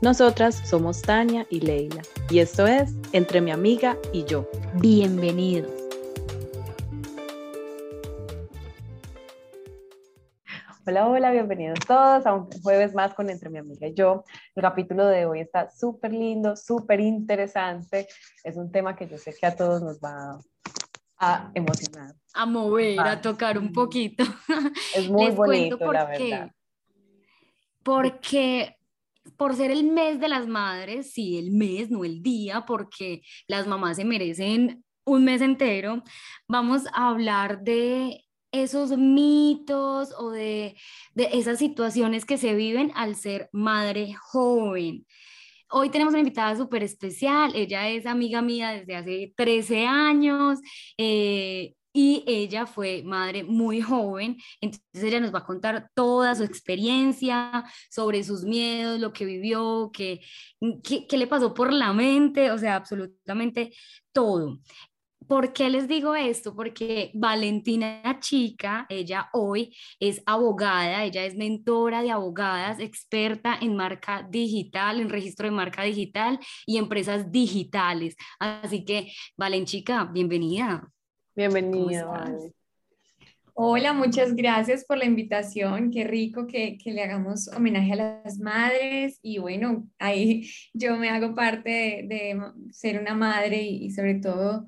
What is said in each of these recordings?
Nosotras somos Tania y Leila y esto es Entre mi amiga y yo. Bienvenidos. Hola, hola, bienvenidos todos a un jueves más con Entre mi amiga y yo. El capítulo de hoy está súper lindo, súper interesante. Es un tema que yo sé que a todos nos va a emocionar. A mover, a tocar un poquito. Es muy bonito, la verdad. Porque por ser el mes de las madres, sí, el mes, no el día, porque las mamás se merecen un mes entero, vamos a hablar de esos mitos o de, esas situaciones que se viven al ser madre joven. Hoy tenemos una invitada súper especial, ella es amiga mía desde hace 13 años, eh, y ella fue madre muy joven, entonces ella nos va a contar toda su experiencia sobre sus miedos, lo que vivió, qué, qué, le pasó por la mente, o sea, absolutamente todo. ¿Por qué les digo esto? Porque Valentina Chica, ella hoy es abogada, ella es mentora de abogadas, experta en marca digital, en registro de marca digital y empresas digitales. Así que, Valenchica, bienvenida. Bienvenido. Hola, muchas gracias por la invitación. Qué rico que, que, le hagamos homenaje a las madres. Y bueno, ahí yo me hago parte de, ser una madre y sobre todo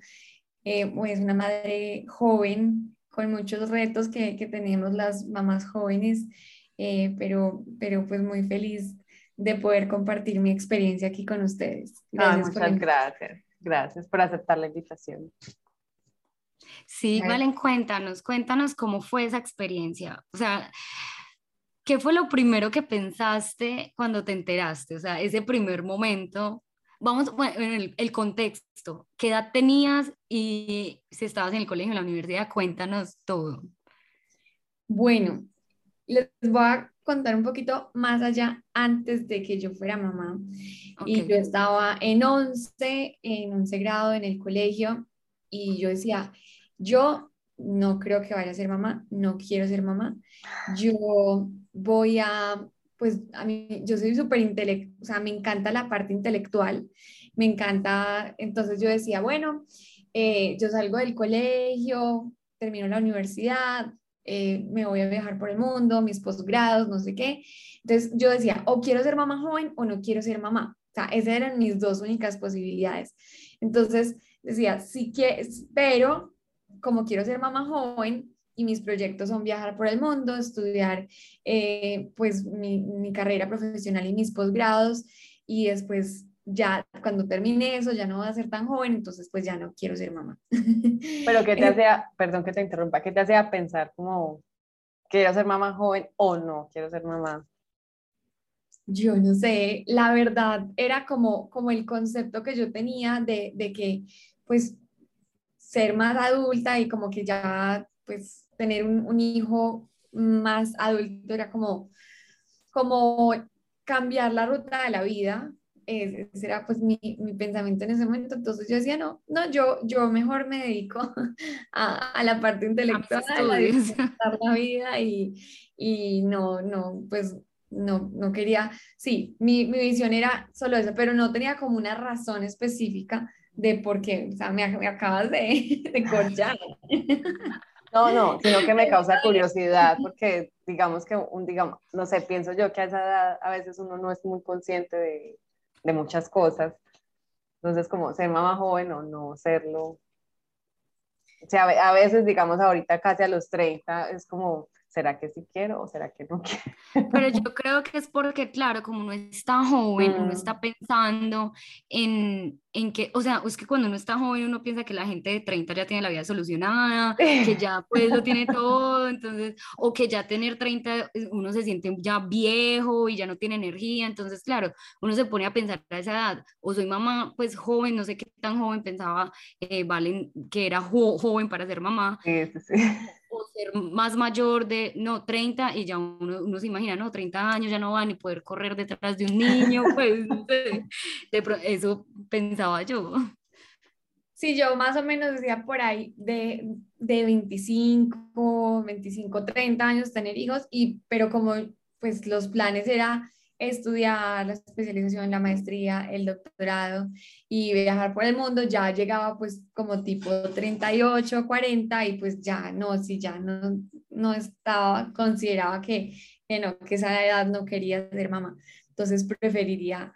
eh, pues una madre joven con muchos retos que, que tenemos las mamás jóvenes, eh, pero, pero pues muy feliz de poder compartir mi experiencia aquí con ustedes. Gracias muchas gracias. Gracias por aceptar la invitación. Sí, Valen, cuéntanos, cuéntanos cómo fue esa experiencia. O sea, ¿qué fue lo primero que pensaste cuando te enteraste? O sea, ese primer momento, vamos, bueno, en el, contexto, ¿qué edad tenías y si estabas en el colegio, en la universidad? Cuéntanos todo. Bueno, les voy a contar un poquito más allá antes de que yo fuera mamá. Y yo estaba en 11, en 11 grado en el colegio y yo decía, yo no creo que vaya a ser mamá, no quiero ser mamá. Yo voy a pues a mí, yo soy súper intelectual, o sea, me encanta la parte intelectual, me encanta, entonces yo decía, bueno, eh, yo salgo del colegio, termino la universidad, eh, me voy a viajar por el mundo, mis posgrados, no sé qué. Entonces yo decía, o quiero ser mamá joven o no quiero ser mamá. O sea, esas eran mis dos únicas posibilidades. Entonces decía, sí que, pero como quiero ser mamá joven, y mis proyectos son viajar por el mundo, estudiar eh, pues mi, mi, carrera profesional y mis posgrados y después ya cuando termine eso ya no voy a ser tan joven, entonces pues ya no quiero ser mamá. Pero ¿qué te hace, perdón que te interrumpa, qué te hace pensar como quiero ser mamá joven o no quiero ser mamá? Yo no sé, la verdad era como, como el concepto que yo tenía de, de que pues ser más adulta y como que ya pues tener un, hijo más adulto era como, como cambiar la ruta de la vida. Ese era pues mi, mi, pensamiento en ese momento. Entonces yo decía, no, no, yo, yo mejor me dedico a, a la parte intelectual, a, disfrutar la vida y, y no, no, pues no, no quería, sí, mi, mi, visión era solo eso, pero no tenía como una razón específica de por qué, o sea, me, me acabas de, de corchar. No, no, sino que me causa curiosidad porque digamos que un, digamos, no sé, pienso yo que a esa edad a veces uno no es muy consciente de, de muchas cosas Entonces, como ser mamá joven o no serlo. O sea, a veces, digamos, ahorita casi a los 30, es como, ¿será que sí quiero o será que no quiero? Pero yo creo que es porque, claro, como uno está joven, uno mm. está pensando en, en que, o sea, es que cuando uno está joven uno piensa que la gente de 30 ya tiene la vida solucionada, que ya pues lo tiene todo, entonces, o que ya tener 30 eh, uno se siente ya viejo y ya no tiene energía, entonces, claro, uno se pone a pensar a esa edad, o soy mamá pues joven, no sé qué tan joven pensaba eh, Valen que era joven para ser mamá, sí, sí, o ser más mayor de, no, 30 y ya uno, uno, se imagina, no, 30 años ya no va ni poder correr detrás de un niño, pues de, eso pensaba yo. Sí, yo más o menos decía por ahí de, de 25, 25, 30 años tener hijos, y, pero como pues los planes era estudiar la especialización, la maestría, el doctorado y viajar por el mundo, ya llegaba pues como tipo 38, 40 y pues ya no, si ya no, no estaba, consideraba que, que que esa edad no quería ser mamá. Entonces preferiría,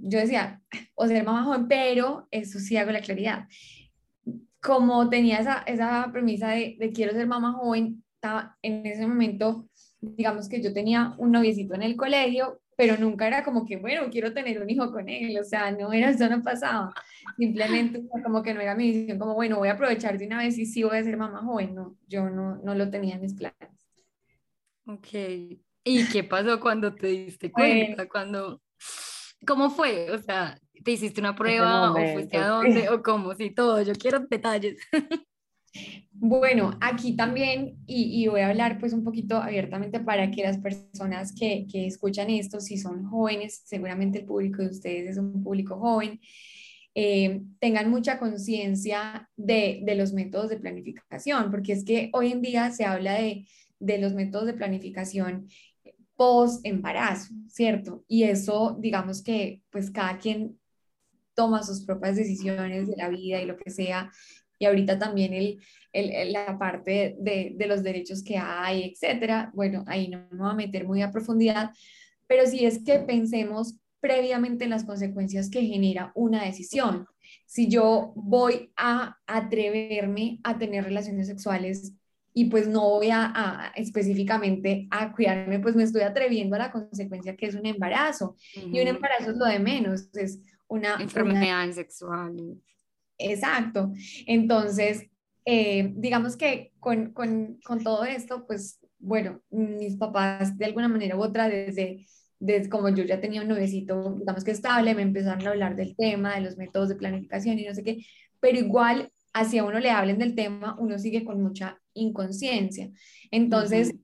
yo decía, o ser mamá joven, pero eso sí hago la claridad. Como tenía esa, esa premisa de, de quiero ser mamá joven, estaba en ese momento digamos que yo tenía un noviecito en el colegio pero nunca era como que, bueno, quiero tener un hijo con él, o sea, no era, eso no pasaba, simplemente como que no era mi decisión, como, bueno, voy a aprovechar de una vez y sí voy a ser mamá joven, no, yo no, no lo tenía en mis planes. Ok, ¿y qué pasó cuando te diste cuenta? Pues cuando, ¿Cómo fue? O sea, ¿te hiciste una prueba o fuiste a dónde o cómo? Sí, todo, yo quiero detalles. Bueno, aquí también, y, voy a hablar pues un poquito abiertamente para que las personas que, que, escuchan esto, si son jóvenes, seguramente el público de ustedes es un público joven, eh, tengan mucha conciencia de, de, los métodos de planificación, porque es que hoy en día se habla de, de los métodos de planificación post embarazo, ¿cierto? Y eso, digamos que pues cada quien toma sus propias decisiones de la vida y lo que sea, y ahorita también el, la parte de, de, los derechos que hay, etcétera. Bueno, ahí no me voy a meter muy a profundidad, pero sí es que pensemos previamente en las consecuencias que genera una decisión. Si yo voy a atreverme a tener relaciones sexuales y pues no voy a, a, específicamente a cuidarme, pues me estoy atreviendo a la consecuencia que es un embarazo. Y un embarazo es lo de menos, es una enfermedad sexual. Exacto. Entonces, eh, digamos que con, con, con, todo esto, pues bueno, mis papás de alguna manera u otra, desde, desde como yo ya tenía un novecito, digamos que estable, me empezaron a hablar del tema, de los métodos de planificación y no sé qué, pero igual, hacia uno le hablen del tema, uno sigue con mucha inconsciencia. Entonces,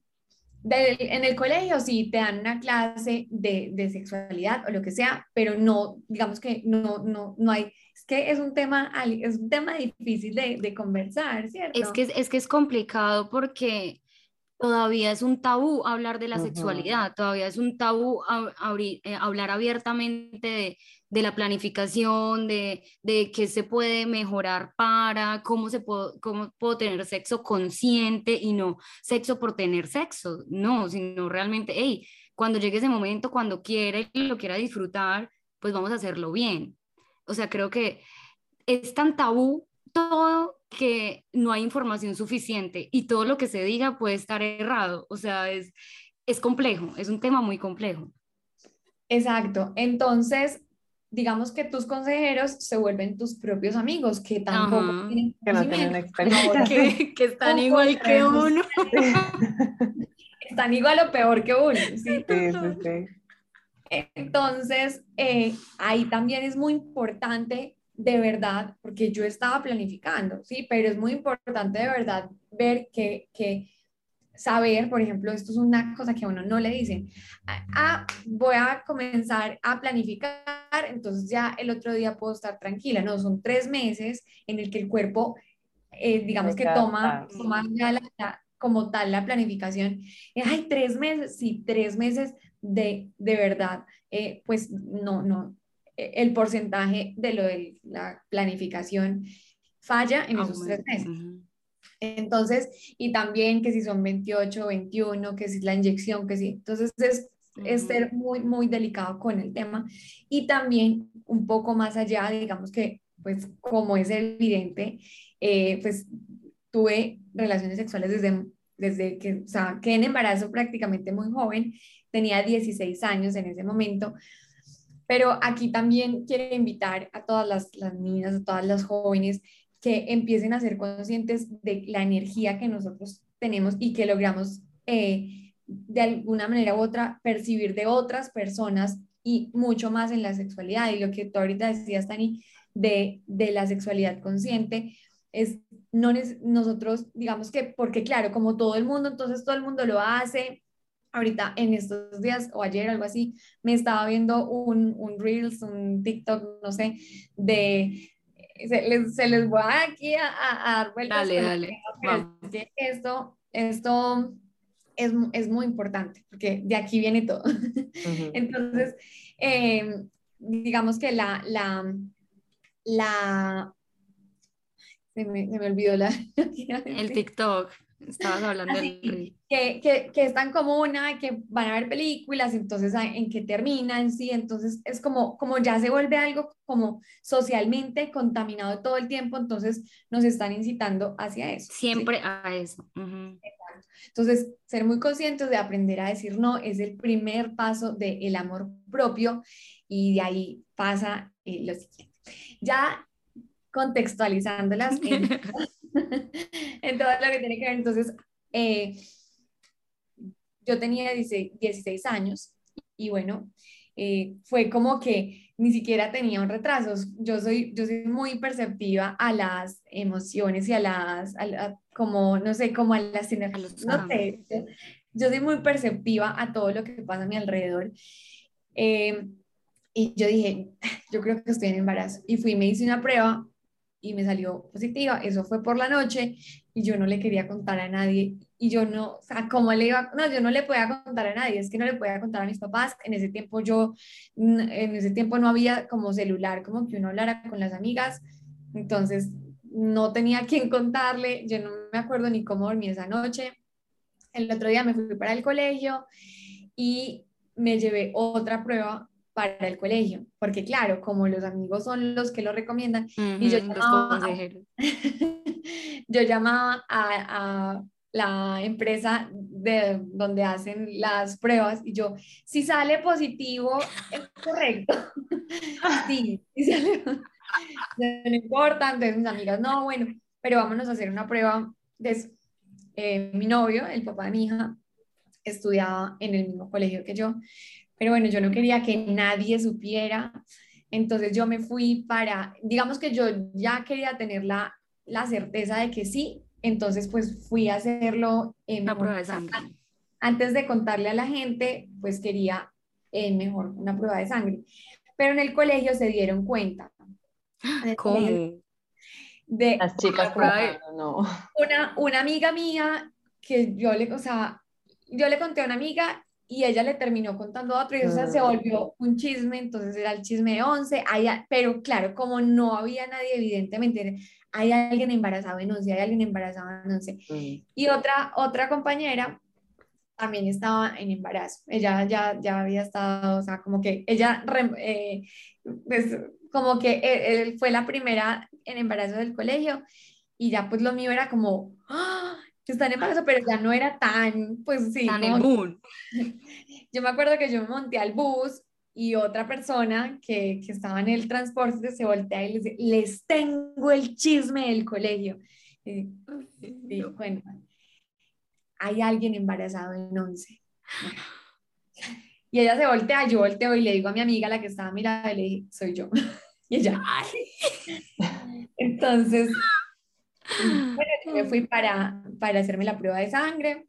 en el colegio sí te dan una clase de, de, sexualidad o lo que sea, pero no, digamos que no, no, no hay, es que es un tema, es un tema difícil de, de conversar, ¿cierto? Es que es, que es complicado porque todavía es un tabú hablar de la sexualidad, todavía es un tabú eh, hablar abiertamente de, de la planificación, de, de qué se puede mejorar para, cómo, se puedo, cómo puedo tener sexo consciente y no sexo por tener sexo, no, sino realmente, hey, cuando llegue ese momento, cuando quiera y lo quiera disfrutar, pues vamos a hacerlo bien. O sea, creo que es tan tabú todo que no hay información suficiente y todo lo que se diga puede estar errado. O sea, es, es complejo, es un tema muy complejo. Exacto. Entonces, digamos que tus consejeros se vuelven tus propios amigos, que tampoco tienen que no tienen experiencia. Que, están igual que uno. están igual o peor que uno. ¿sí? Sí, sí, Entonces, eh, ahí también es muy importante de verdad, porque yo estaba planificando, sí, pero es muy importante de verdad ver que, que saber, por ejemplo, esto es una cosa que a uno no le dicen, ah, ah, voy a comenzar a planificar, entonces ya el otro día puedo estar tranquila, no, son tres meses en el que el cuerpo, eh, digamos que toma, toma como tal la planificación, hay tres meses, sí, tres meses de, de verdad, eh, pues no, no, e, el porcentaje de lo de la planificación falla en esos tres meses. Entonces, y también que si son 28, 21, que si la inyección, que si, entonces es es ser muy, muy delicado con el tema. Y también un poco más allá, digamos que, pues como es evidente, eh, pues tuve relaciones sexuales desde, desde que, o sea, quedé en embarazo prácticamente muy joven, tenía 16 años en ese momento, pero aquí también quiero invitar a todas las, las niñas, a todas las jóvenes que empiecen a ser conscientes de la energía que nosotros tenemos y que logramos eh, de alguna manera u otra percibir de otras personas y mucho más en la sexualidad. Y lo que tú ahorita decías, Tani, de, de la sexualidad consciente, es no nosotros, digamos que, porque claro, como todo el mundo, entonces todo el mundo lo hace. Ahorita en estos días o ayer, algo así, me estaba viendo un, un Reels, un TikTok, no sé, de se les, se les voy aquí a, a, dar vueltas. Dale, dale. Esto, esto es, es, muy importante, porque de aquí viene todo. Entonces, eh, digamos que la, la, la, se me, se me olvidó la... El TikTok. Estabas hablando que, que, que, es tan común, que van a ver películas, entonces en qué terminan, sí, entonces es como, como ya se vuelve algo como socialmente contaminado todo el tiempo, entonces nos están incitando hacia eso. Siempre a eso. Entonces, ser muy conscientes de aprender a decir no es el primer paso del amor propio y de ahí pasa eh, lo siguiente. Ya contextualizándolas en, en todo lo que tiene que ver. Entonces, eh, yo tenía 16 años y bueno, eh, fue como que ni siquiera tenía un retraso. Yo soy, yo soy muy perceptiva a las emociones y a las, como, no sé, como a las energías, no sé, yo soy muy perceptiva a todo lo que pasa a mi alrededor. Eh, y yo dije, yo creo que estoy en embarazo. Y fui me hice una prueba y me salió positiva. Eso fue por la noche y yo no le quería contar a nadie. Y yo no, o sea, ¿cómo le iba? No, yo no le podía contar a nadie, es que no le podía contar a mis papás. En ese tiempo yo, en ese tiempo no había como celular, como que uno hablara con las amigas. Entonces, no tenía quien contarle, yo no me acuerdo ni cómo dormí esa noche. El otro día me fui para el colegio y me llevé otra prueba para el colegio, porque claro, como los amigos son los que lo recomiendan, y yo llamaba, yo llamaba a, la empresa de donde hacen las pruebas y yo, si sale positivo, es correcto. sí, si sale, no importa, entonces mis amigas, no, bueno, pero vámonos a hacer una prueba. De, eh, mi novio, el papá de mi hija, estudiaba en el mismo colegio que yo, pero bueno, yo no quería que nadie supiera, entonces yo me fui para, digamos que yo ya quería tener la, la certeza de que sí, entonces pues fui a hacerlo en una prueba de sangre. Antes de contarle a la gente, pues quería eh, mejor una prueba de sangre. Pero en el colegio se dieron cuenta. ¿Cómo? De, Las chicas no. Una, una amiga mía que yo le, o sea, yo le conté a una amiga y ella le terminó contando a otro y eso se mm. volvió un chisme, entonces era el chisme de 11, pero claro, como no había nadie, evidentemente, hay alguien embarazado en 11, hay alguien embarazado en 11. Mm. Y otra, otra compañera también estaba en embarazo, ella ya, ya había estado, o sea, como que ella, eh, pues, como que él, fue la primera en embarazo del colegio y ya pues lo mío era como, ¡ah! Están en embarazo, pero ya no era tan, pues sí. Tan Yo me acuerdo que yo me monté al bus y otra persona que, que estaba en el transporte se voltea y les dice, les tengo el chisme del colegio. Y, bueno, hay alguien embarazado en 11. Y ella se voltea, yo volteo y le digo a mi amiga, la que estaba mirando, le dije, soy yo. Y ella, entonces, bueno, yo me fui para, para hacerme la prueba de sangre.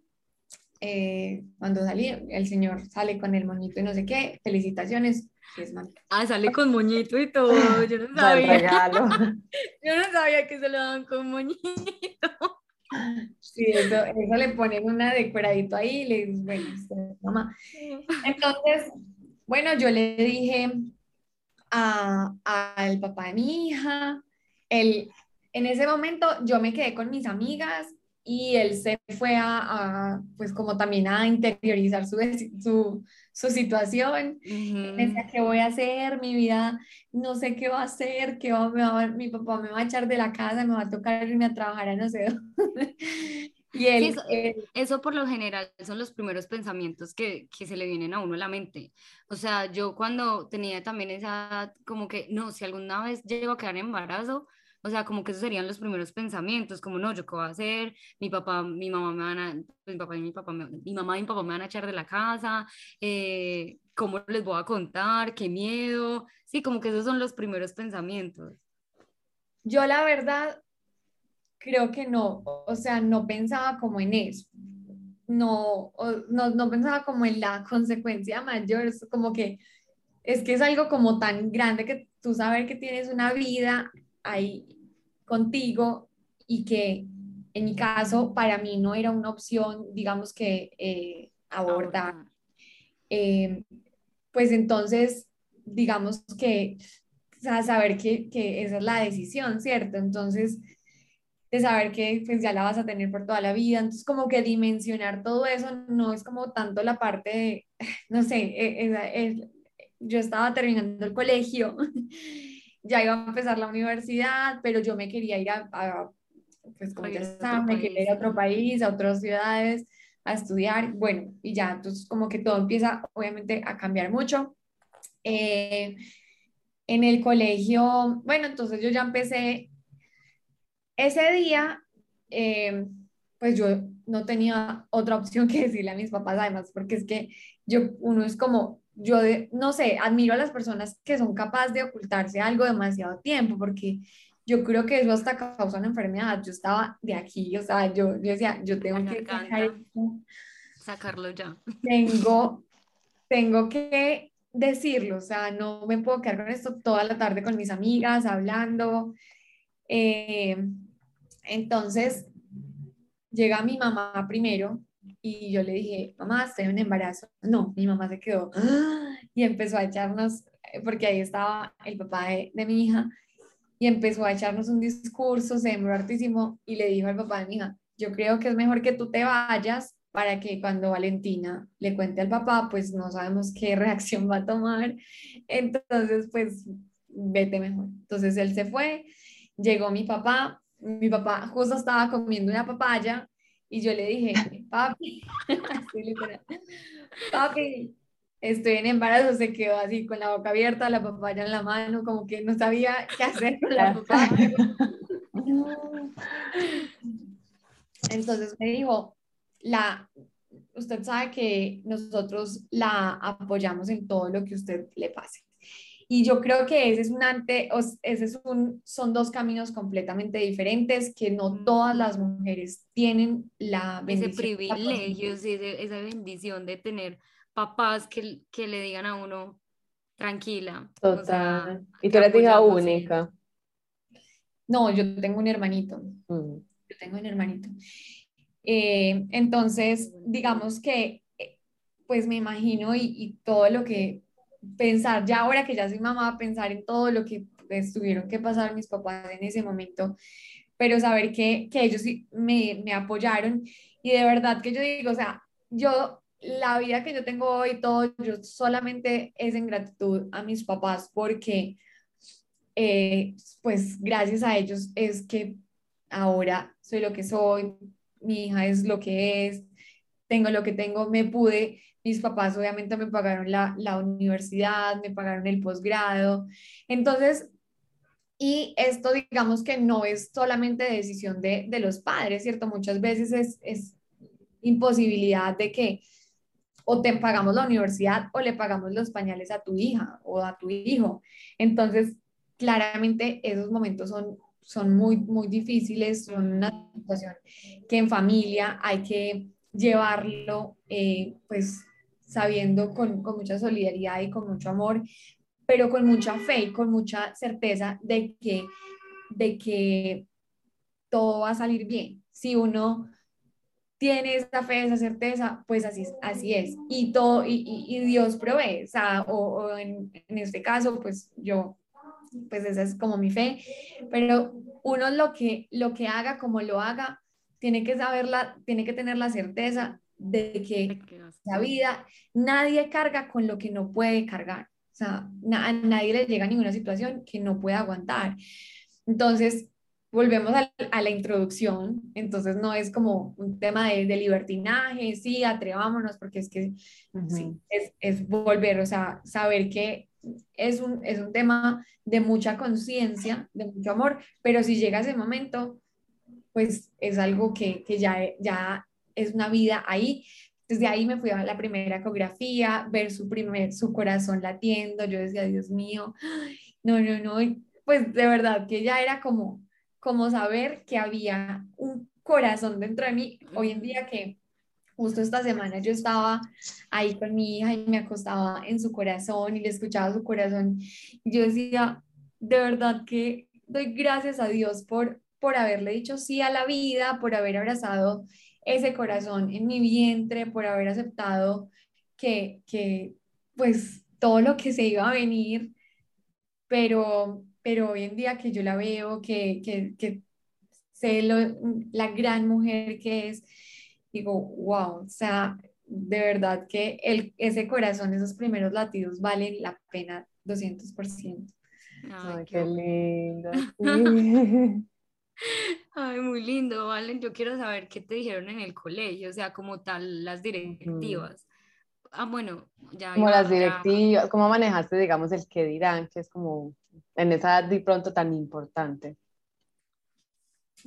Eh, cuando salí, el señor sale con el moñito y no sé qué, felicitaciones. ah, sale con moñito y todo, yo no sabía. yo no sabía que se lo daban con moñito. Sí, eso, eso le ponen una decoradito ahí y le dicen, bueno, mamá. Entonces, bueno, yo le dije al papá de mi hija, el, en ese momento yo me quedé con mis amigas y él se fue a, pues como también a interiorizar su, su, su situación. Decía, ¿qué voy a hacer? Mi vida, no sé qué va a hacer, qué va, me mi papá me va a echar de la casa, me va a tocar irme a trabajar a no sé dónde. Y él, eso, por lo general son los primeros pensamientos que, que, se le vienen a uno a la mente. O sea, yo cuando tenía también esa, como que, no, si alguna vez llego a quedar en embarazo, o sea, como que esos serían los primeros pensamientos, como no, yo qué voy a hacer, mi papá, mi mamá me van a, mi papá y mi papá, mi mamá y mi papá me van a echar de la casa, eh, cómo les voy a contar, qué miedo, sí, como que esos son los primeros pensamientos. Yo la verdad creo que no, o sea, no pensaba como en eso, no, no, no pensaba como en la consecuencia mayor, como que es que es algo como tan grande que tú saber que tienes una vida ahí contigo y que en mi caso para mí no era una opción, digamos que eh, abordar. Eh, pues entonces, digamos que saber que, que, esa es la decisión, ¿cierto? Entonces, de saber que pues ya la vas a tener por toda la vida, entonces como que dimensionar todo eso no es como tanto la parte de, no sé, e, yo estaba terminando el colegio ya iba a empezar la universidad, pero yo me quería ir a, pues como ya saben, me quería ir a otro país, a otras ciudades, a estudiar, bueno, y ya, entonces como que todo empieza obviamente a cambiar mucho. Eh, en el colegio, bueno, entonces yo ya empecé, ese día, eh, pues yo no tenía otra opción que decirle a mis papás, además, porque es que yo, uno es como, yo no sé, admiro a las personas que son capaces de ocultarse algo demasiado tiempo, porque yo creo que eso hasta causa una enfermedad. Yo estaba de aquí, o sea, yo, yo decía, yo tengo que sacarlo ya. Tengo, tengo que decirlo, o sea, no me puedo quedar con esto toda la tarde con mis amigas, hablando. Eh, entonces, llega mi mamá primero y yo le dije, mamá, estoy en embarazo. No, mi mamá se quedó y empezó a echarnos, eh, porque ahí estaba el papá de, mi hija, y empezó a echarnos un discurso, se demoró hartísimo y le dijo al papá de mi hija, yo creo que es mejor que tú te vayas para que cuando Valentina le cuente al papá, pues no sabemos qué reacción va a tomar. Entonces, pues vete mejor. Entonces él se fue, llegó mi papá, mi papá justo estaba comiendo una papaya y yo le dije, papi, papi, estoy en embarazo, se quedó así con la boca abierta, la papaya en la mano, como que no sabía qué hacer con la papaya. Entonces me dijo, la, usted sabe que nosotros la apoyamos en todo lo que usted le pase. Y yo creo que ese es un ante, ese es un, son dos caminos completamente diferentes que no todas las mujeres tienen la bendición. Ese privilegio, esa bendición de tener papás que, que le digan a uno, tranquila. Total. y tú eres hija única. No, yo tengo un hermanito. Mm. Yo tengo un hermanito. Eh, entonces, digamos que, eh, pues me imagino y, y todo lo que pensar, ya ahora que ya soy mamá, pensar en todo lo que pues, tuvieron que pasar mis papás en ese momento, pero saber que, que ellos me, me apoyaron. Y de verdad que yo digo, o sea, yo la vida que yo tengo hoy, todo, yo solamente es en gratitud a mis papás porque, eh, pues gracias a ellos es que ahora soy lo que soy, mi hija es lo que es, tengo lo que tengo, me pude mis papás obviamente me pagaron la, la universidad, me pagaron el posgrado. Entonces, y esto digamos que no es solamente decisión de, de los padres, ¿cierto? Muchas veces es, es imposibilidad de que o te pagamos la universidad o le pagamos los pañales a tu hija o a tu hijo. Entonces, claramente esos momentos son, son muy, muy difíciles, son una situación que en familia hay que llevarlo, eh, pues sabiendo con, con mucha solidaridad y con mucho amor, pero con mucha fe y con mucha certeza de que, de que todo va a salir bien. Si uno tiene esa fe, esa certeza, pues así, así es. Y, todo, y, y, Dios provee, o, o, en, en, este caso, pues yo, pues esa es como mi fe, pero uno lo que, lo que haga, como lo haga, tiene que saberla, tiene que tener la certeza de que la vida, nadie carga con lo que no puede cargar. O sea, a nadie le llega a ninguna situación que no pueda aguantar. Entonces, volvemos a, la introducción, entonces no es como un tema de, libertinaje, sí, atrevámonos, porque es que es, es, volver, o sea, saber que es un, es un tema de mucha conciencia, de mucho amor, pero si llega ese momento, pues es algo que, que ya, ya es una vida ahí. Desde ahí me fui a la primera ecografía, ver su, primer, su corazón latiendo, yo decía, Dios mío, no, no, no, pues de verdad que ya era como, como saber que había un corazón dentro de mí. Hoy en día que justo esta semana yo estaba ahí con mi hija y me acostaba en su corazón y le escuchaba su corazón. Yo decía, de verdad que doy gracias a Dios por, por haberle dicho sí a la vida, por haber abrazado ese corazón en mi vientre, por haber aceptado que, que pues todo lo que se iba a venir, pero, pero hoy en día que yo la veo, que, que, que sé lo, la gran mujer que es, digo, wow, o sea, de verdad que el, ese corazón, esos primeros latidos valen la pena 200%. Ay, qué lindo. Ay, muy lindo, Valen. Yo quiero saber qué te dijeron en el colegio, o sea, como tal, las directivas. Ah, bueno, ya. Como las directivas, ¿cómo manejaste, digamos, el que dirán, que es como en esa edad de pronto tan importante?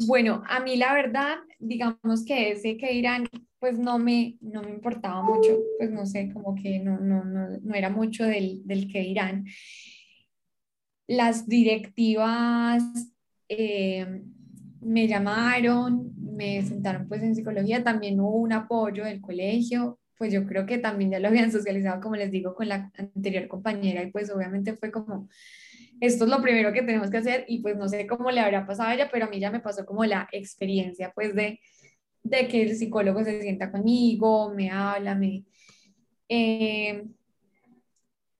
Bueno, a mí la verdad, digamos que ese que dirán, pues no me, no me importaba mucho, pues no sé, como que no, no, no, no era mucho del, del que dirán. Las directivas, eh, me llamaron, me sentaron pues en psicología, también hubo un apoyo del colegio, pues yo creo que también ya lo habían socializado, como les digo, con la anterior compañera y pues obviamente fue como, esto es lo primero que tenemos que hacer y pues no sé cómo le habrá pasado a ella, pero a mí ya me pasó como la experiencia pues de, de que el psicólogo se sienta conmigo, me habla, me... Eh,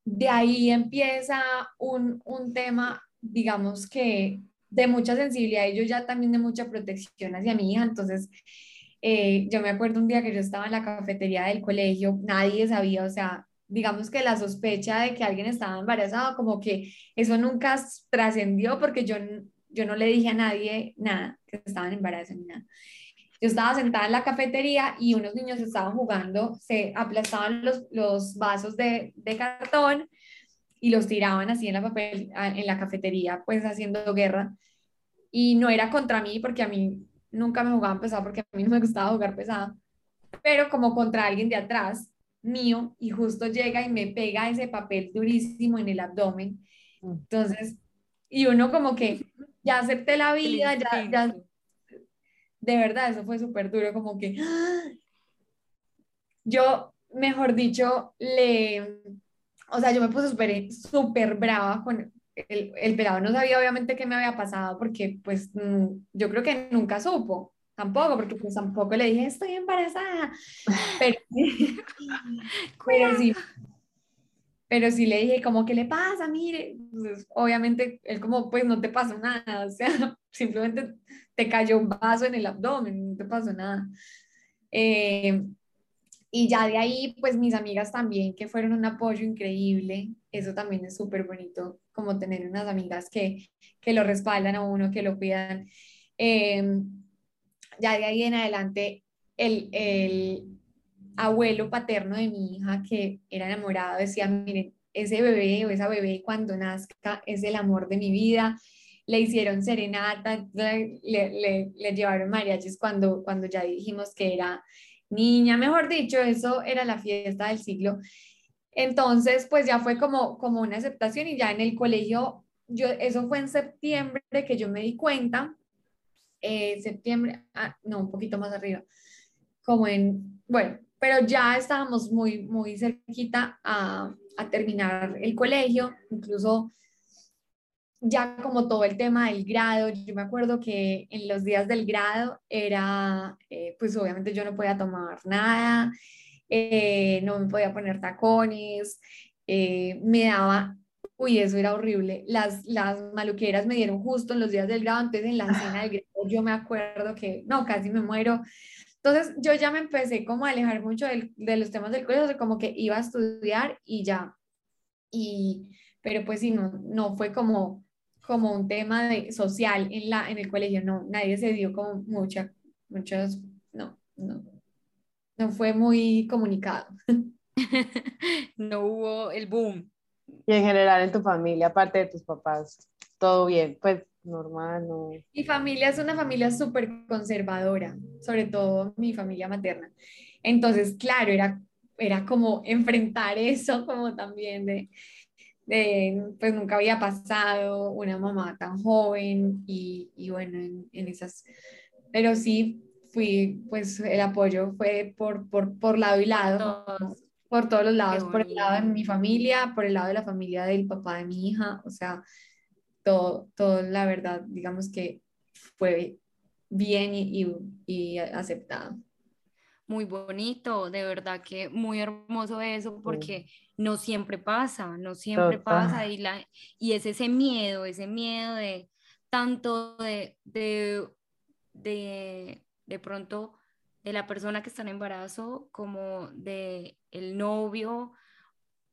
de ahí empieza un, un tema, digamos que de mucha sensibilidad y yo ya también de mucha protección hacia mi hija. Entonces, eh, yo me acuerdo un día que yo estaba en la cafetería del colegio, nadie sabía, o sea, digamos que la sospecha de que alguien estaba embarazado, como que eso nunca trascendió porque yo, yo no le dije a nadie nada, que estaban embarazados ni nada. Yo estaba sentada en la cafetería y unos niños estaban jugando, se aplastaban los, los vasos de, de cartón y los tiraban así en la, papel, en la cafetería, pues haciendo guerra. Y no era contra mí, porque a mí nunca me jugaban pesado, porque a mí no me gustaba jugar pesado, pero como contra alguien de atrás mío, y justo llega y me pega ese papel durísimo en el abdomen. Mm. Entonces, y uno como que ya acepté la vida, ya, ya, de verdad, eso fue súper duro, como que yo, mejor dicho, le, o sea, yo me puse súper super brava con el, el pelado, no sabía obviamente qué me había pasado porque pues mm, yo creo que nunca supo, tampoco, porque pues tampoco le dije estoy embarazada, pero, pero sí, pero sí le dije como, ¿qué le pasa? Mire, pues, obviamente él como, pues no te pasó nada, o sea, simplemente te cayó un vaso en el abdomen, no te pasó nada. Eh, y ya de ahí, pues mis amigas también, que fueron un apoyo increíble. Eso también es súper bonito, como tener unas amigas que, que lo respaldan a uno, que lo cuidan. Em, ya de ahí en adelante, el, el abuelo paterno de mi hija, que era enamorado, decía, miren, ese bebé o esa bebé cuando nazca es el amor de mi vida. Le hicieron serenata, le, le, le llevaron mariachis cuando, cuando ya dijimos que era niña, mejor dicho, eso era la fiesta del siglo. Entonces, pues ya fue como, como una aceptación y ya en el colegio, yo, eso fue en septiembre que yo me di cuenta, eh, septiembre, ah, no, un poquito más arriba, como en, bueno, pero ya estábamos muy, muy cerquita a, a terminar el colegio, incluso ya como todo el tema del grado, yo me acuerdo que en los días del grado era, eh, pues obviamente yo no podía tomar nada, eh, no me podía poner tacones, eh, me daba Uy, eso era horrible. Las, las maluqueras me dieron justo en los días del grado, entonces en la cena del grado yo me acuerdo que, no, casi me muero. Entonces yo ya me empecé como a alejar mucho de los temas del colegio, como que iba a estudiar y ya. Y, pero pues sí, no, no fue como, como un tema de, social en, la, en el colegio, no, nadie se dio como mucha, muchos, no, no, no fue muy comunicado. no hubo el boom. Y en general en tu familia, aparte de tus papás, todo bien, pues normal. No. Mi familia es una familia súper conservadora, sobre todo mi familia materna. Entonces, claro, era, era como enfrentar eso, como también de, de, pues nunca había pasado una mamá tan joven y, y bueno, en, en, esas, pero sí fui, pues el apoyo fue por, por, por lado y lado por todos los lados, por el lado de mi familia, por el lado de la familia del papá de mi hija, o sea, todo, todo la verdad, digamos que fue bien y, y, aceptado. Muy bonito, de verdad que muy hermoso eso, porque no siempre pasa, no siempre pasa, y, la, y es ese miedo, ese miedo de tanto de, de, de, de pronto de la persona que está en embarazo como de el novio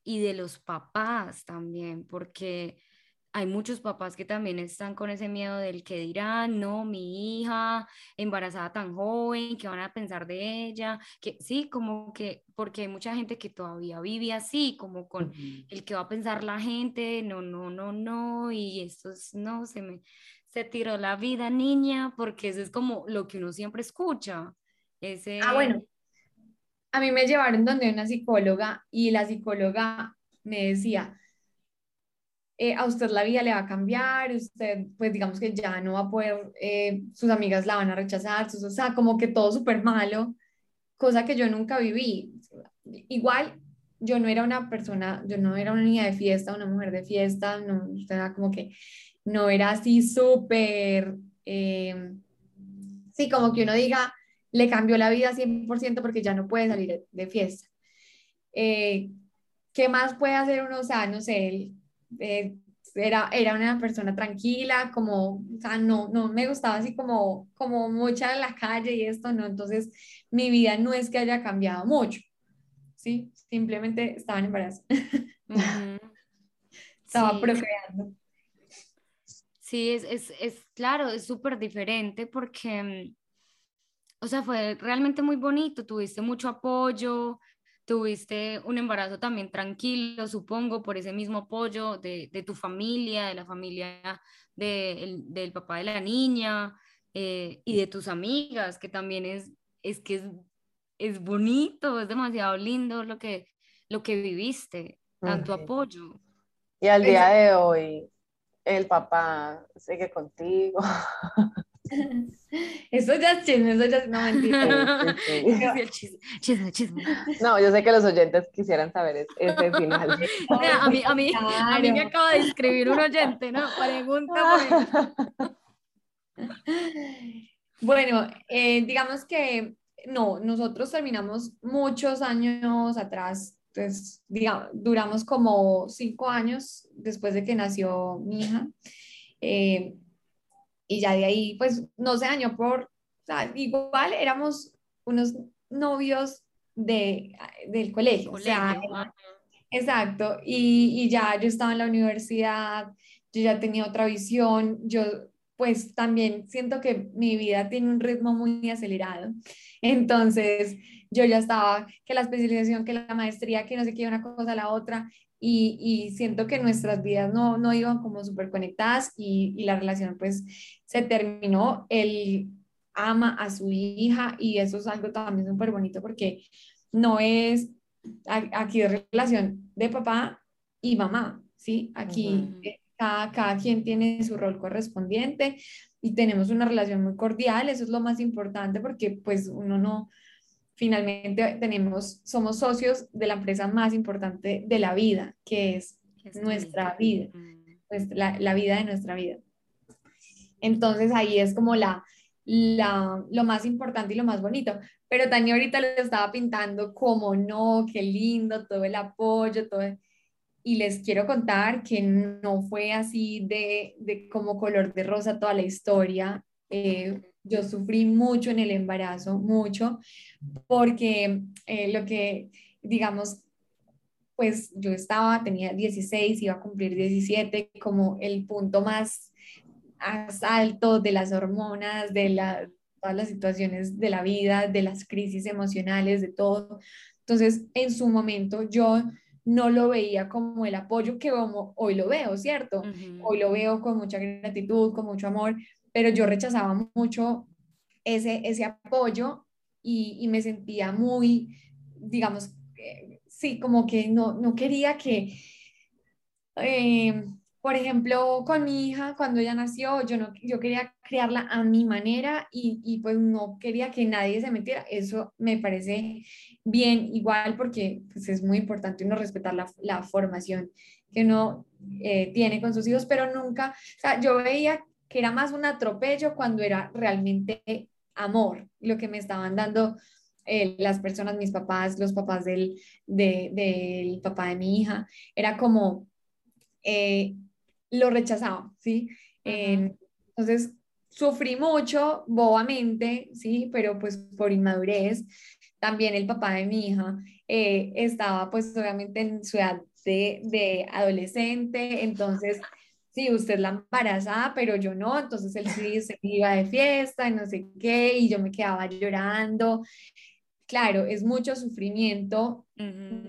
y de los papás también, porque hay muchos papás que también están con ese miedo del que dirán, no, mi hija embarazada tan joven, ¿qué van a pensar de ella? Que sí, como que, porque hay mucha gente que todavía vive así, como con el que va a pensar la gente, no, no, no, no, y esto es, no, se me, se tiró la vida, niña, porque eso es como lo que uno siempre escucha. Ah, bueno. A mí me llevaron donde una psicóloga y la psicóloga me decía, eh, a usted la vida le va a cambiar, usted pues digamos que ya no va a poder, eh, sus amigas la van a rechazar, o sea, como que todo súper malo, cosa que yo nunca viví. Igual yo no era una persona, yo no era una niña de fiesta, una mujer de fiesta, no, o como que no era así súper, eh, sí, como que uno diga, le cambió la vida 100% porque ya no puede salir de, fiesta. Eh, ¿Qué más puede hacer uno? O sea, no sé, eh, era, era una persona tranquila, como, o sea, no, no me gustaba así como, como mucha en la calle y esto, ¿no? Entonces, mi vida no es que haya cambiado mucho, ¿sí? Simplemente estaba en embarazo. estaba procreando. Sí, es, es, es claro, es súper diferente porque mm, o sea, fue realmente muy bonito, tuviste mucho apoyo, tuviste un embarazo también tranquilo, supongo, por ese mismo apoyo de, de tu familia, de la familia de, del papá de la niña eh, y de tus amigas, que también es, es que es, es, bonito, es demasiado lindo lo que, lo que viviste, tanto apoyo. Y al día de hoy, el papá sigue contigo. Eso ya es chisme, eso ya es no mentira. No, yo sé que los oyentes quisieran saber ese final. a, mí, a, mí, a mí me acaba de escribir un oyente, ¿no? Pregunta Bueno, eh, digamos que no, nosotros terminamos muchos años atrás, pues digamos, duramos como cinco años después de que nació mi hija. Eh, y ya de ahí, pues no se dañó por, o sea, igual éramos unos novios de, del colegio, o sea, exacto, y, y, ya yo estaba en la universidad, yo ya tenía otra visión, yo pues también siento que mi vida tiene un ritmo muy acelerado, entonces yo ya estaba, que la especialización, que la maestría, que no sé qué, una cosa a la otra, y, siento que nuestras vidas no, no iban como súper conectadas y, y, la relación pues se terminó. Él ama a su hija y eso es algo también súper bonito porque no es aquí relación de papá y mamá, ¿sí? Aquí eh, cada, cada quien tiene su rol correspondiente y tenemos una relación muy cordial, eso es lo más importante porque pues uno no, finalmente tenemos, somos socios de la empresa más importante de la vida, que es nuestra vida, pues la, la, vida de nuestra vida. Entonces ahí es como la, la, lo más importante y lo más bonito. Pero Tania ahorita le estaba pintando como no, qué lindo, todo el apoyo, todo. y les quiero contar que no fue así de, de como color de rosa toda la historia. Eh, yo sufrí mucho en el embarazo, mucho, porque eh, lo que, digamos, pues yo estaba, tenía 16, iba a cumplir 17, como el punto más, alto de las hormonas, de la, todas las situaciones de la vida, de las crisis emocionales, de todo. Entonces, en su momento yo no lo veía como el apoyo que como hoy lo veo, ¿cierto? Hoy lo veo con mucha gratitud, con mucho amor, pero yo rechazaba mucho ese, ese apoyo y, y me sentía muy, digamos, eh, sí, como que no, no quería que, eh, por ejemplo, con mi hija, cuando ella nació, yo, no, yo quería criarla a mi manera y, y, pues no quería que nadie se metiera. Eso me parece bien, igual porque pues, es muy importante uno respetar la, la formación que uno eh, tiene con sus hijos, pero nunca, o sea, yo veía que era más un atropello cuando era realmente amor, lo que me estaban dando eh, las personas, mis papás, los papás del, del papá de mi hija, era como, eh, lo rechazaba, ¿sí? entonces, sufrí mucho, bobamente, ¿sí? Pero pues por inmadurez. También el papá de mi hija eh, estaba pues obviamente en su edad de, de adolescente, entonces sí, usted la embarazada, pero yo no, entonces él sí se iba de fiesta y no sé qué, y yo me quedaba llorando. Claro, es mucho sufrimiento,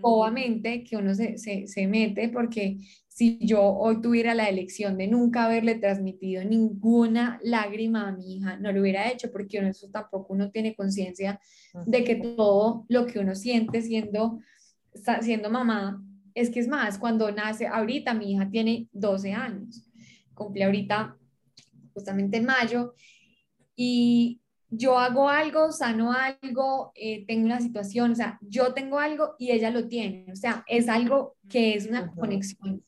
obviamente, que uno se, se, se mete, porque si yo hoy tuviera la elección de nunca haberle transmitido ninguna lágrima a mi hija, no lo hubiera hecho, porque uno eso tampoco uno tiene conciencia de que todo lo que uno siente siendo, siendo mamá es que es más, cuando nace, ahorita mi hija tiene 12 años, cumple ahorita justamente en mayo, y yo hago algo, sano algo, eh, tengo una situación, o sea, yo tengo algo y ella lo tiene, o sea, es algo que es una conexión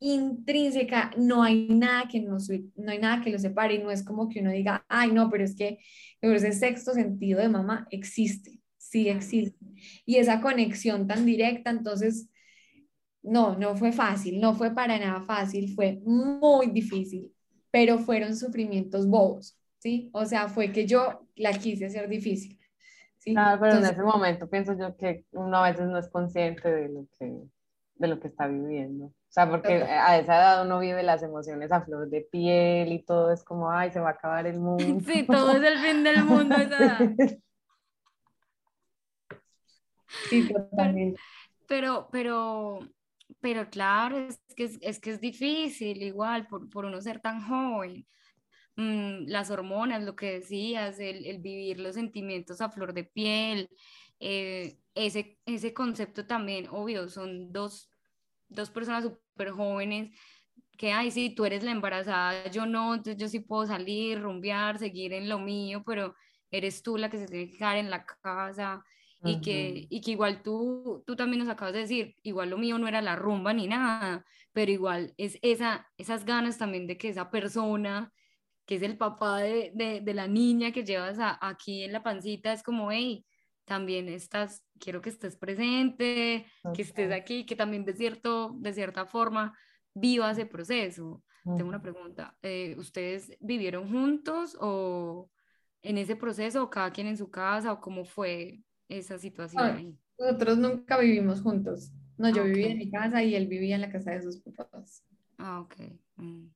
intrínseca, no hay nada que nos, no hay nada que lo separe y no es como que uno diga, ay, no, pero es que ese sexto sentido de mamá existe, sí existe. Y esa conexión tan directa, entonces, no, no fue fácil, no fue para nada fácil, fue muy difícil, pero fueron sufrimientos bobos, ¿sí? O sea, fue que yo la quise hacer difícil. ¿sí? Claro, pero en ese momento pienso yo que uno a veces no es consciente de lo que, de lo que está viviendo. O sea, porque a esa edad uno vive las emociones a flor de piel y todo es como, ay, se va a acabar el mundo. Sí, todo es el fin del mundo a esa edad. Sí, totalmente. Pero, pero, pero claro, es que es, es que es difícil igual por, por uno ser tan joven. Mm, las hormonas, lo que decías, el, el, vivir los sentimientos a flor de piel, eh, ese, ese concepto también, obvio, son dos, dos personas súper jóvenes que, ay, sí, tú eres la embarazada, yo no, entonces yo sí puedo salir, rumbear, seguir en lo mío, pero eres tú la que se tiene que quedar en la casa, y, que, y que igual tú, tú también nos acabas de decir, igual lo mío no era la rumba ni nada, pero igual es esa, esas ganas también de que esa persona, que es el papá de, de, de la niña que llevas a, aquí en la pancita, es como, hey, también estás, quiero que estés presente, que estés aquí, que también de, cierto, de cierta forma viva ese proceso. Tengo una pregunta, eh, ¿ustedes vivieron juntos o en ese proceso o cada quien en su casa o cómo fue esa situación ahí? Nosotros nunca vivimos juntos. No, yo vivía en mi casa y él vivía en la casa de sus papás. Ah, ok. Mm.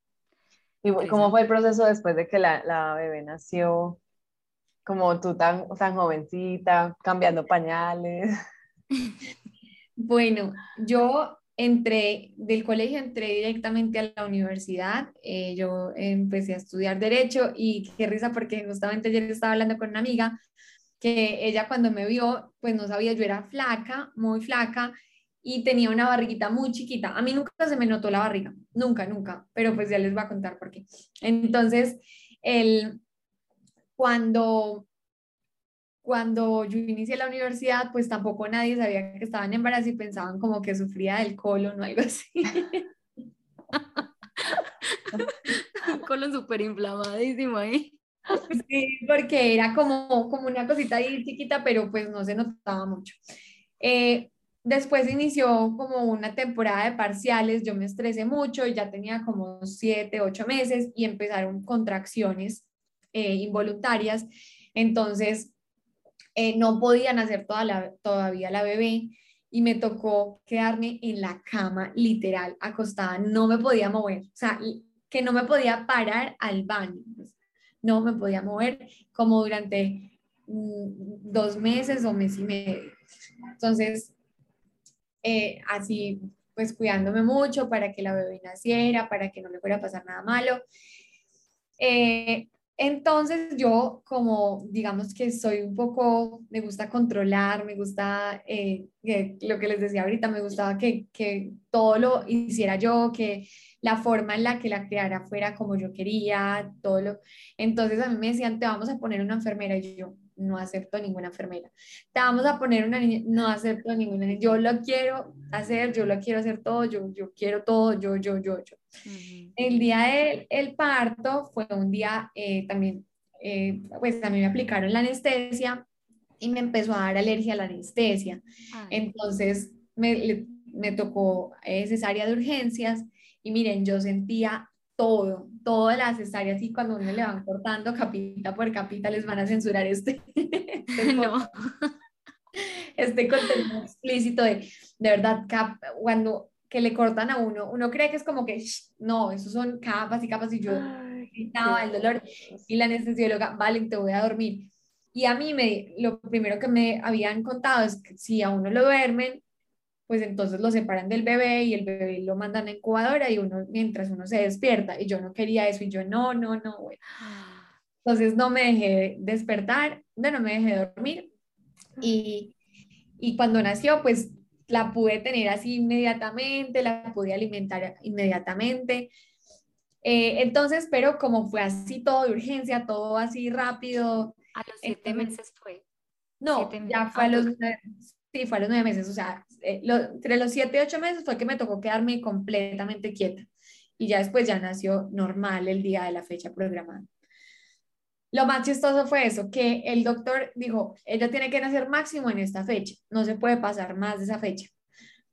¿Y cómo fue el proceso después de que la, la bebé nació? Como tú tan, tan jovencita, cambiando pañales. Bueno, yo entré del colegio, entré directamente a la universidad. Eh, yo empecé a estudiar Derecho y qué risa porque justamente ayer estaba hablando con una amiga que ella cuando me vio, pues no sabía, yo era flaca, muy flaca y tenía una barriguita muy chiquita. A mí nunca se me notó la barriga, nunca, nunca, pero pues ya les voy a contar por qué. Entonces, el, cuando, cuando yo inicié la universidad, pues tampoco nadie sabía que estaba en embarazo y pensaban como que sufría del colon o algo así. colon súper inflamadísimo ahí. Sí, porque era como, como una cosita ahí chiquita, pero pues no se notaba mucho. Eh, después inició como una temporada de parciales, yo me estresé mucho ya tenía como siete, ocho meses y empezaron contracciones eh, involuntarias. Entonces, eh, no podían hacer toda la, todavía la bebé y me tocó quedarme en la cama, literal, acostada, no me podía mover, o sea, que no me podía parar al baño, pues, no me podía mover como durante mm, dos meses o mes y medio. Entonces, eh, así pues cuidándome mucho para que la bebé naciera, para que no le fuera a pasar nada malo. Eh, entonces yo como digamos que soy un poco, me gusta controlar, me gusta eh, lo que les decía ahorita, me gustaba que, que, todo lo hiciera yo, que la forma en la que la creara fuera como yo quería, todo lo... Entonces a mí me decían, te vamos a poner una enfermera y yo, no acepto ninguna enfermera. Te vamos a poner una niña, no acepto ninguna niña. Yo lo quiero hacer, yo lo quiero hacer todo, yo, yo quiero todo, yo, yo, yo, yo. El día del el parto fue un día eh, también, eh, pues a mí me aplicaron la anestesia y me empezó a dar alergia a la anestesia. Entonces me, me tocó eh, cesárea de urgencias y miren, yo sentía todo, todas las cesáreas y cuando uno le van cortando capita por capita les van a censurar este, este, no. este contenido explícito de, de verdad, cap, cuando que le cortan a uno, uno cree que es como que, no, eso son capas y capas y yo gritaba el dolor y la anestesióloga, vale, te voy a dormir. Y a mí me, lo primero que me habían contado es que si a uno lo duermen, pues entonces lo separan del bebé y el bebé lo mandan a incubadora y uno, mientras uno se despierta, y yo no quería eso, y yo, no, no, no, bueno. Entonces no me dejé despertar, no me dejé dormir, y, y cuando nació, pues la pude tener así inmediatamente, la pude alimentar inmediatamente. Eh, entonces, pero como fue así todo de urgencia, todo así rápido. A los siete meses fue. No, ya fue a los, Sí, fue a los nueve meses, o sea, eh, entre los siete y ocho meses fue que me tocó quedarme completamente quieta y ya después ya nació normal el día de la fecha programada. Lo más chistoso fue eso, que el doctor dijo, ella tiene que nacer máximo en esta fecha, no se puede pasar más de esa fecha.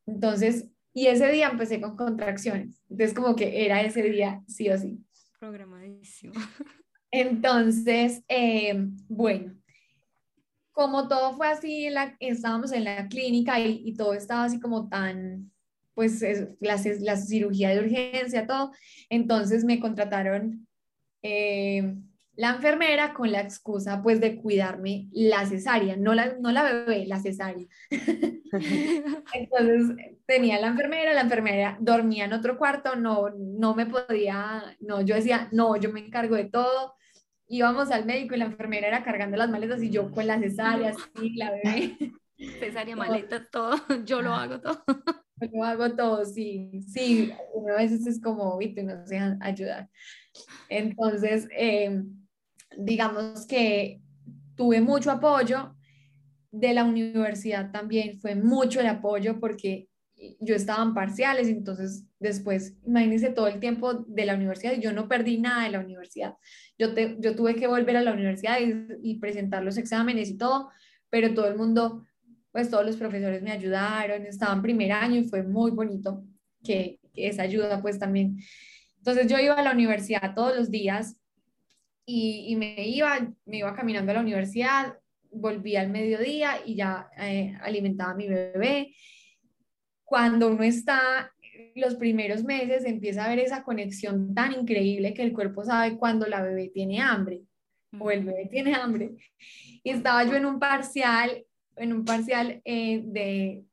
Entonces, y ese día empecé con contracciones, entonces como que era ese día sí o sí. Programadísimo. Entonces, eh, bueno, como todo fue así, la, estábamos en la clínica y, todo estaba así como tan, pues la, la, cirugía de urgencia, todo, entonces me contrataron eh, la enfermera con la excusa pues de cuidarme la cesárea, no la, no la bebé, la cesárea. entonces tenía la enfermera, la enfermera dormía en otro cuarto, no, no me podía, no, yo decía, no, yo me encargo de todo íbamos al médico y la enfermera era cargando las maletas y yo con las cesáreas, sí, la bebé. Cesárea, maletas, todo, yo lo hago todo. Yo lo hago todo, sí, sí, a veces es como, viste, no dejan ayudar. Entonces, em, digamos que tuve mucho apoyo de la universidad también, fue mucho el apoyo porque yo estaba en parciales, entonces después, imagínense todo el tiempo de la universidad, yo no perdí nada de la universidad. Yo, te, yo tuve que volver a la universidad y, presentar los exámenes y todo, pero todo el mundo, pues todos los profesores me ayudaron, estaba en primer año y fue muy bonito que, esa ayuda pues también. Entonces yo iba a la universidad todos los días y, me iba, me iba caminando a la universidad, volví al mediodía y ya eh, alimentaba a mi bebé cuando uno está los primeros meses empieza a ver esa conexión tan increíble que el cuerpo sabe cuando la bebé tiene hambre o el bebé tiene hambre. Y estaba yo en un parcial, en un parcial eh, de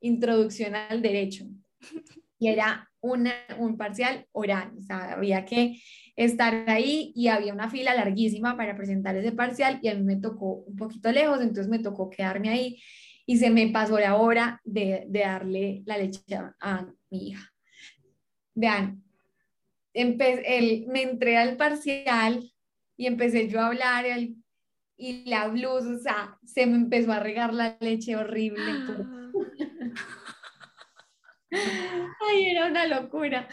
introducción al derecho. Y era una, un parcial oral, o sea, había que estar ahí y había una fila larguísima para presentar ese parcial y a mí me tocó un poquito lejos, entonces me tocó quedarme ahí y se me pasó la hora de, darle la leche a, mi hija. Vean, el, me entré al parcial y empecé yo a hablar y la blusa, o sea, se me empezó a regar la leche horrible. Ay, era una locura.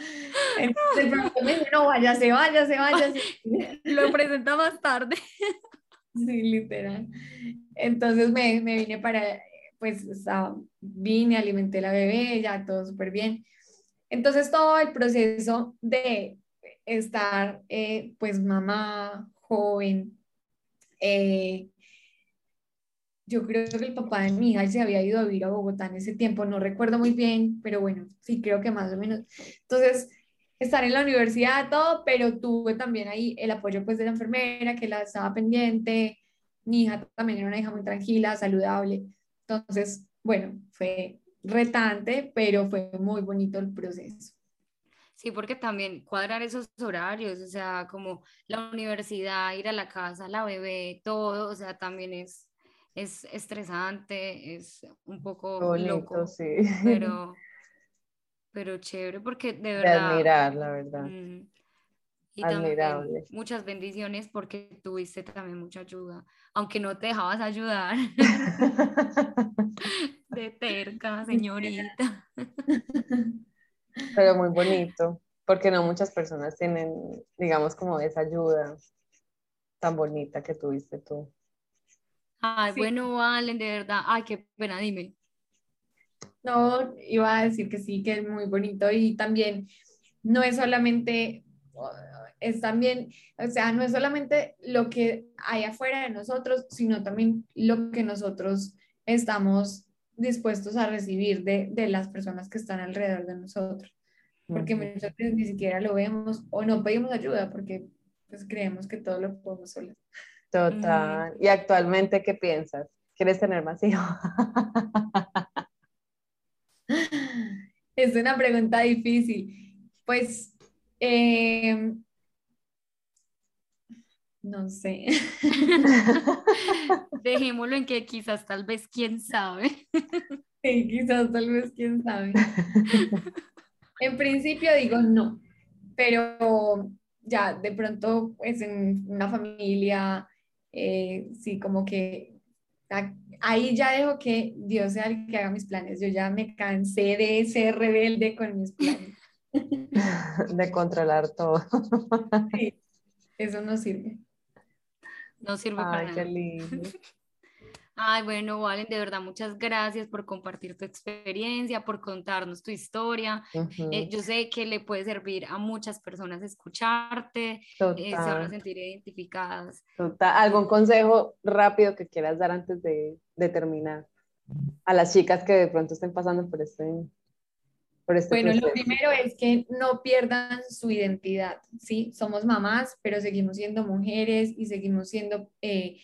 Entonces, me dijo, no, váyase, váyase, váyase. Lo presenta más tarde. Sí, literal. Entonces me, me vine para, pues estaba, vine, alimenté la bebé, ya todo súper bien. Entonces todo el proceso de estar, eh, pues mamá, joven, eh, yo creo que el papá de mi hija se había ido a vivir a Bogotá en ese tiempo, no recuerdo muy bien, pero bueno, sí creo que más o menos. Entonces, estar en la universidad, todo, pero tuve también ahí el apoyo pues de la enfermera que la estaba pendiente, mi hija también era una hija muy tranquila, saludable, entonces, bueno, fue retante, pero fue muy bonito el proceso. Sí, porque también cuadrar esos horarios, o sea, como la universidad, ir a la casa, la bebé, todo, o sea, también es, es estresante, es un poco loco, sí. pero, pero chévere porque de verdad... De admirar, la verdad. Y Admirable. muchas bendiciones porque tuviste también mucha ayuda, aunque no te dejabas ayudar. de terca, señorita. Pero muy bonito, porque no muchas personas tienen, digamos, como esa ayuda tan bonita que tuviste tú. Ay, bueno, Valen, de verdad. Ay, qué pena, dime. No, iba a decir que sí, que es muy bonito y también no es solamente, es también, o sea, no es solamente lo que hay afuera de nosotros, sino también lo que nosotros estamos dispuestos a recibir de, de las personas que están alrededor de nosotros. Porque muchas veces ni siquiera lo vemos o no pedimos ayuda porque pues creemos que todo lo podemos solos. Total. ¿Y actualmente qué piensas? ¿Quieres tener más hijos? es una pregunta difícil. Pues, em, no sé. Dejémoslo en que quizás, tal vez, quién sabe. Sí, quizás, tal vez, quién sabe. En principio digo no, pero ya de pronto, pues en una familia, eh, sí, como que ahí ya dejo que Dios sea el que haga mis planes. Yo ya me cansé de ser rebelde con mis planes. De controlar todo. Sí, eso no sirve. No sirve Ay, para qué lindo. Ay, bueno, Valen, de verdad, muchas gracias por compartir tu experiencia, por contarnos tu historia. Eh, yo sé que le puede servir a muchas personas escucharte, eh, se van a sentir identificadas. Total. ¿Algún consejo rápido que quieras dar antes de, de terminar? A las chicas que de pronto estén pasando por este, por este bueno, lo primero es que no pierdan su identidad, ¿sí? Somos mamás, pero seguimos siendo mujeres y seguimos siendo eh,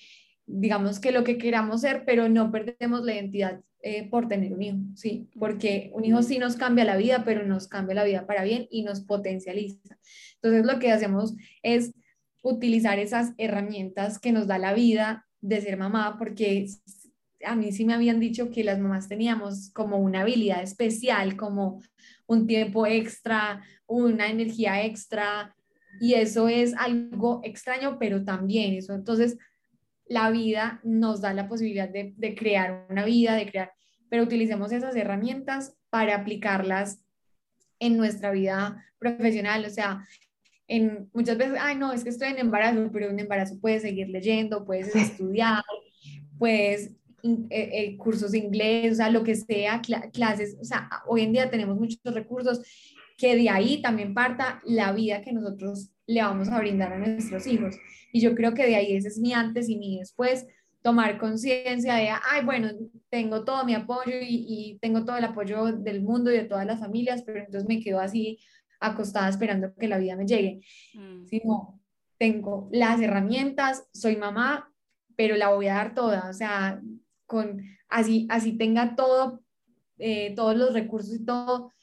digamos que lo que queramos ser, pero no perdemos la identidad eh, por tener un hijo, ¿sí? Porque un hijo sí nos cambia la vida, pero nos cambia la vida para bien y nos potencializa. Entonces lo que hacemos es utilizar esas herramientas que nos da la vida de ser mamá, porque a mí sí me habían dicho que las mamás teníamos como una habilidad especial, como un tiempo extra, una energía extra, y eso es algo extraño, pero también eso. Entonces, la vida nos da la posibilidad de, crear una vida, de crear, pero utilicemos esas herramientas para aplicarlas en nuestra vida profesional, o sea, en muchas veces, ay, no, es que estoy en embarazo, pero en embarazo puedes seguir leyendo, puedes estudiar, puedes eh, eh, cursos de inglés, o sea, lo que sea, clases, o sea, hoy en día tenemos muchos recursos que de ahí también parta la vida que nosotros le vamos a brindar a nuestros hijos. Y yo creo que de ahí ese es mi antes y mi después, tomar conciencia de, ay, bueno, tengo todo mi apoyo y, tengo todo el apoyo del mundo y de todas las familias, pero entonces me quedo así acostada esperando que la vida me llegue. Mm. Sino, tengo las herramientas, soy mamá, pero la voy a dar toda, o sea, con, así, así tenga todo, eh, todos los recursos y todo,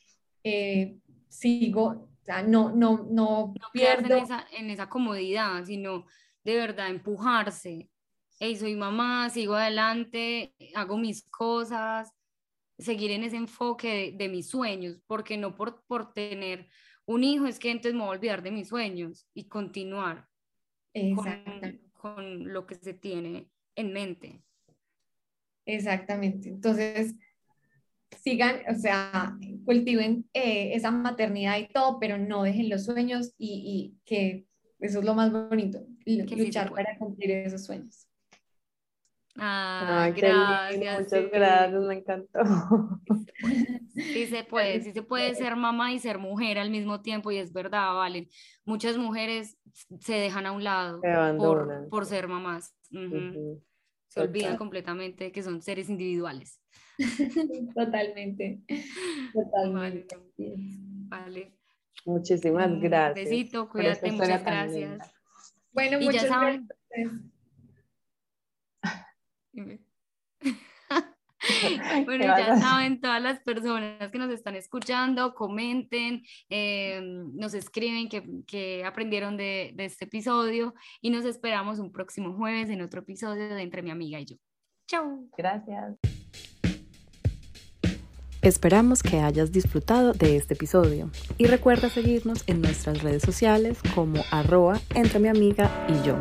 eh, sigo, o sea, no, no, no, no pierdo. En esa, en esa comodidad, sino de verdad empujarse. Hey, soy mamá, sigo adelante, hago mis cosas, seguir en ese enfoque de, mis sueños, porque no por, por tener un hijo es que entonces me voy a olvidar de mis sueños y continuar con, con, lo que se tiene en mente. Exactamente. Entonces, sigan, o sea, cultiven eh, esa maternidad y todo, pero no dejen los sueños y, que eso es lo más bonito, luchar para cumplir esos sueños. Ah, gracias. Muchas gracias, me encantó. Sí se puede, sí se puede ser mamá y ser mujer al mismo tiempo y es verdad, Valen. Muchas mujeres se dejan a un lado por, por, ser mamás. Se olvidan completamente que son seres individuales. Totalmente. Totalmente. Vale. Muchísimas gracias. Besito, cuídate, muchas gracias. Bueno, y muchas gracias. bueno, ya saben, todas las personas que nos están escuchando, comenten, eh, nos escriben que, aprendieron de, de, este episodio y nos esperamos un próximo jueves en otro episodio de Entre mi amiga y yo. Chao. Gracias. Esperamos que hayas disfrutado de este episodio y recuerda seguirnos en nuestras redes sociales como arroba entre mi amiga y yo